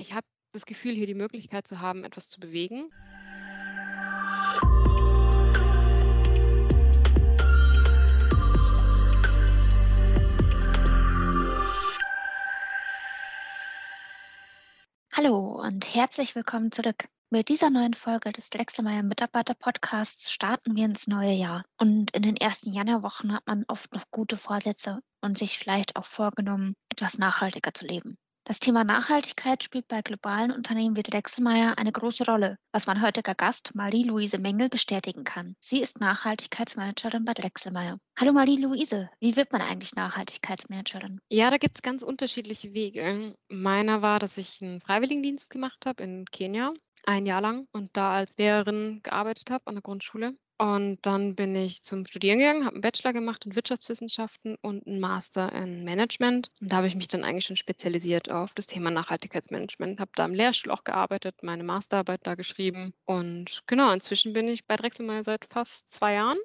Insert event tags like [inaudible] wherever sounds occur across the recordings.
Ich habe das Gefühl, hier die Möglichkeit zu haben, etwas zu bewegen. Hallo und herzlich willkommen zurück. Mit dieser neuen Folge des Drechselmeier Mitarbeiter Podcasts starten wir ins neue Jahr. Und in den ersten Januarwochen hat man oft noch gute Vorsätze und sich vielleicht auch vorgenommen, etwas nachhaltiger zu leben. Das Thema Nachhaltigkeit spielt bei globalen Unternehmen wie Drechselmeier eine große Rolle, was mein heutiger Gast Marie-Louise Mengel bestätigen kann. Sie ist Nachhaltigkeitsmanagerin bei Drechselmeier. Hallo Marie-Louise, wie wird man eigentlich Nachhaltigkeitsmanagerin? Ja, da gibt es ganz unterschiedliche Wege. Meiner war, dass ich einen Freiwilligendienst gemacht habe in Kenia, ein Jahr lang und da als Lehrerin gearbeitet habe an der Grundschule. Und dann bin ich zum Studieren gegangen, habe einen Bachelor gemacht in Wirtschaftswissenschaften und einen Master in Management. Und da habe ich mich dann eigentlich schon spezialisiert auf das Thema Nachhaltigkeitsmanagement, habe da im Lehrstuhl auch gearbeitet, meine Masterarbeit da geschrieben. Und genau, inzwischen bin ich bei Drechselmeier seit fast zwei Jahren.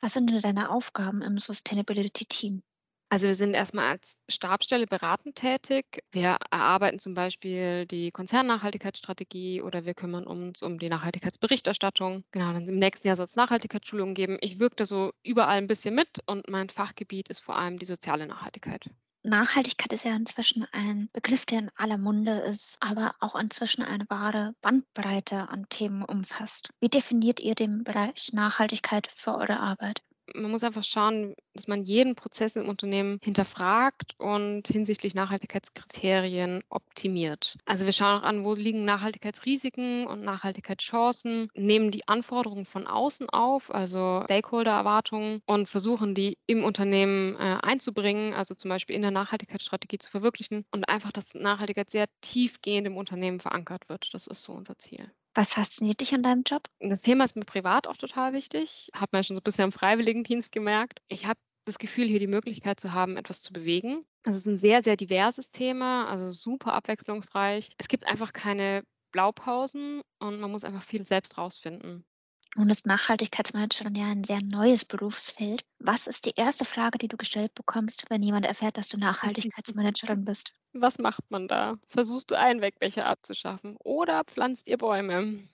Was sind denn deine Aufgaben im Sustainability Team? Also, wir sind erstmal als Stabsstelle beratend tätig. Wir erarbeiten zum Beispiel die Konzernnachhaltigkeitsstrategie oder wir kümmern uns um die Nachhaltigkeitsberichterstattung. Genau, dann im nächsten Jahr soll es Nachhaltigkeitsschulungen geben. Ich wirke da so überall ein bisschen mit und mein Fachgebiet ist vor allem die soziale Nachhaltigkeit. Nachhaltigkeit ist ja inzwischen ein Begriff, der in aller Munde ist, aber auch inzwischen eine wahre Bandbreite an Themen umfasst. Wie definiert ihr den Bereich Nachhaltigkeit für eure Arbeit? Man muss einfach schauen, dass man jeden Prozess im Unternehmen hinterfragt und hinsichtlich Nachhaltigkeitskriterien optimiert. Also wir schauen auch an, wo liegen Nachhaltigkeitsrisiken und Nachhaltigkeitschancen, nehmen die Anforderungen von außen auf, also Stakeholder-Erwartungen und versuchen die im Unternehmen äh, einzubringen, also zum Beispiel in der Nachhaltigkeitsstrategie zu verwirklichen und einfach, dass Nachhaltigkeit sehr tiefgehend im Unternehmen verankert wird. Das ist so unser Ziel. Was fasziniert dich an deinem Job? Das Thema ist mir privat auch total wichtig. Hat man schon so ein bisschen am Freiwilligendienst gemerkt. Ich habe das Gefühl, hier die Möglichkeit zu haben, etwas zu bewegen. Es ist ein sehr, sehr diverses Thema, also super abwechslungsreich. Es gibt einfach keine Blaupausen und man muss einfach viel selbst rausfinden. Nun ist Nachhaltigkeitsmanagerin ja ein sehr neues Berufsfeld. Was ist die erste Frage, die du gestellt bekommst, wenn jemand erfährt, dass du [laughs] Nachhaltigkeitsmanagerin bist? Was macht man da? Versuchst du Einwegbecher abzuschaffen oder pflanzt ihr Bäume?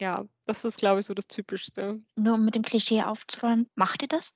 Ja, das ist, glaube ich, so das Typischste. Nur um mit dem Klischee aufzuräumen, macht ihr das?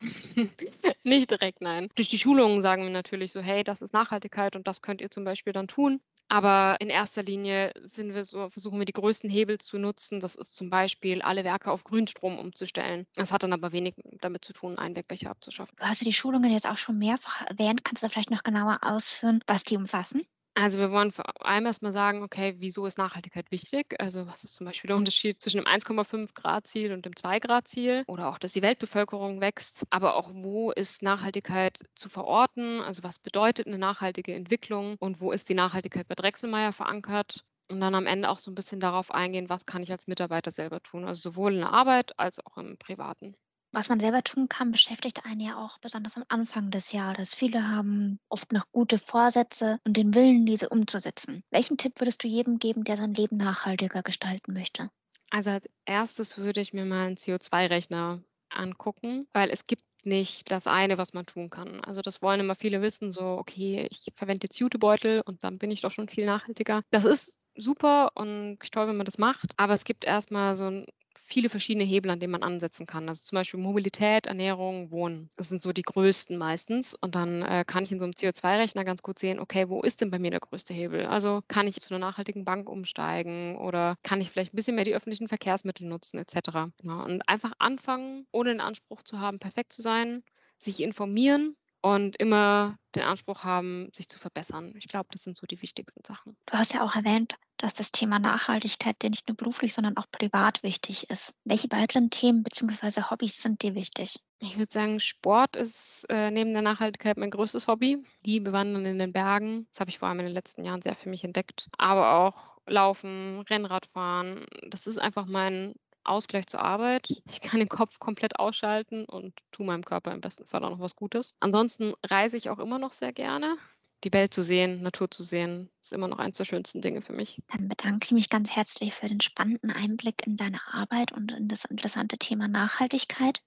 [laughs] Nicht direkt, nein. Durch die Schulungen sagen wir natürlich so, hey, das ist Nachhaltigkeit und das könnt ihr zum Beispiel dann tun. Aber in erster Linie sind wir so versuchen wir die größten Hebel zu nutzen. Das ist zum Beispiel, alle Werke auf Grünstrom umzustellen. Das hat dann aber wenig damit zu tun, Einwegbecher abzuschaffen. Du hast ja die Schulungen jetzt auch schon mehrfach erwähnt. Kannst du da vielleicht noch genauer ausführen, was die umfassen? Also, wir wollen vor allem erst mal sagen, okay, wieso ist Nachhaltigkeit wichtig? Also, was ist zum Beispiel der Unterschied zwischen dem 1,5 Grad Ziel und dem 2 Grad Ziel? Oder auch, dass die Weltbevölkerung wächst, aber auch, wo ist Nachhaltigkeit zu verorten? Also, was bedeutet eine nachhaltige Entwicklung und wo ist die Nachhaltigkeit bei Drechselmeier verankert? Und dann am Ende auch so ein bisschen darauf eingehen, was kann ich als Mitarbeiter selber tun? Also, sowohl in der Arbeit als auch im Privaten. Was man selber tun kann, beschäftigt einen ja auch besonders am Anfang des Jahres. Viele haben oft noch gute Vorsätze und den Willen, diese umzusetzen. Welchen Tipp würdest du jedem geben, der sein Leben nachhaltiger gestalten möchte? Also, als Erstes würde ich mir mal einen CO2-Rechner angucken, weil es gibt nicht das eine, was man tun kann. Also, das wollen immer viele wissen, so: „Okay, ich verwende jetzt Jutebeutel und dann bin ich doch schon viel nachhaltiger.“ Das ist super und toll, wenn man das macht, aber es gibt erst mal so 'n viele verschiedene Hebel, an denen man ansetzen kann. Also zum Beispiel Mobilität, Ernährung, Wohnen. Das sind so die größten meistens. Und dann äh, kann ich in so einem CO2-Rechner ganz gut sehen, okay, wo ist denn bei mir der größte Hebel? Also kann ich zu einer nachhaltigen Bank umsteigen oder kann ich vielleicht ein bisschen mehr die öffentlichen Verkehrsmittel nutzen, etc. Ja, und einfach anfangen, ohne den Anspruch zu haben, perfekt zu sein, sich informieren und immer den Anspruch haben, sich zu verbessern. Ich glaube, das sind so die wichtigsten Sachen. Du hast ja auch erwähnt, dass das Thema Nachhaltigkeit dir nicht nur beruflich, sondern auch privat wichtig ist. Welche weiteren Themen bzw. Hobbys sind dir wichtig? Ich würde sagen, Sport ist äh, neben der Nachhaltigkeit mein größtes Hobby. Liebe Wandern in den Bergen. Das habe ich vor allem in den letzten Jahren sehr für mich entdeckt. Aber auch Laufen, Rennradfahren. Das ist einfach mein Ausgleich zur Arbeit. Ich kann den Kopf komplett ausschalten und tue meinem Körper im besten Fall auch noch was Gutes. Ansonsten reise ich auch immer noch sehr gerne. Die Welt zu sehen, Natur zu sehen, ist immer noch eins der schönsten Dinge für mich. Dann bedanke ich mich ganz herzlich für den spannenden Einblick in deine Arbeit und in das interessante Thema Nachhaltigkeit.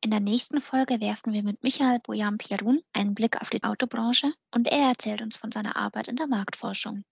In der nächsten Folge werfen wir mit Michael Bojan Pierun einen Blick auf die Autobranche und er erzählt uns von seiner Arbeit in der Marktforschung.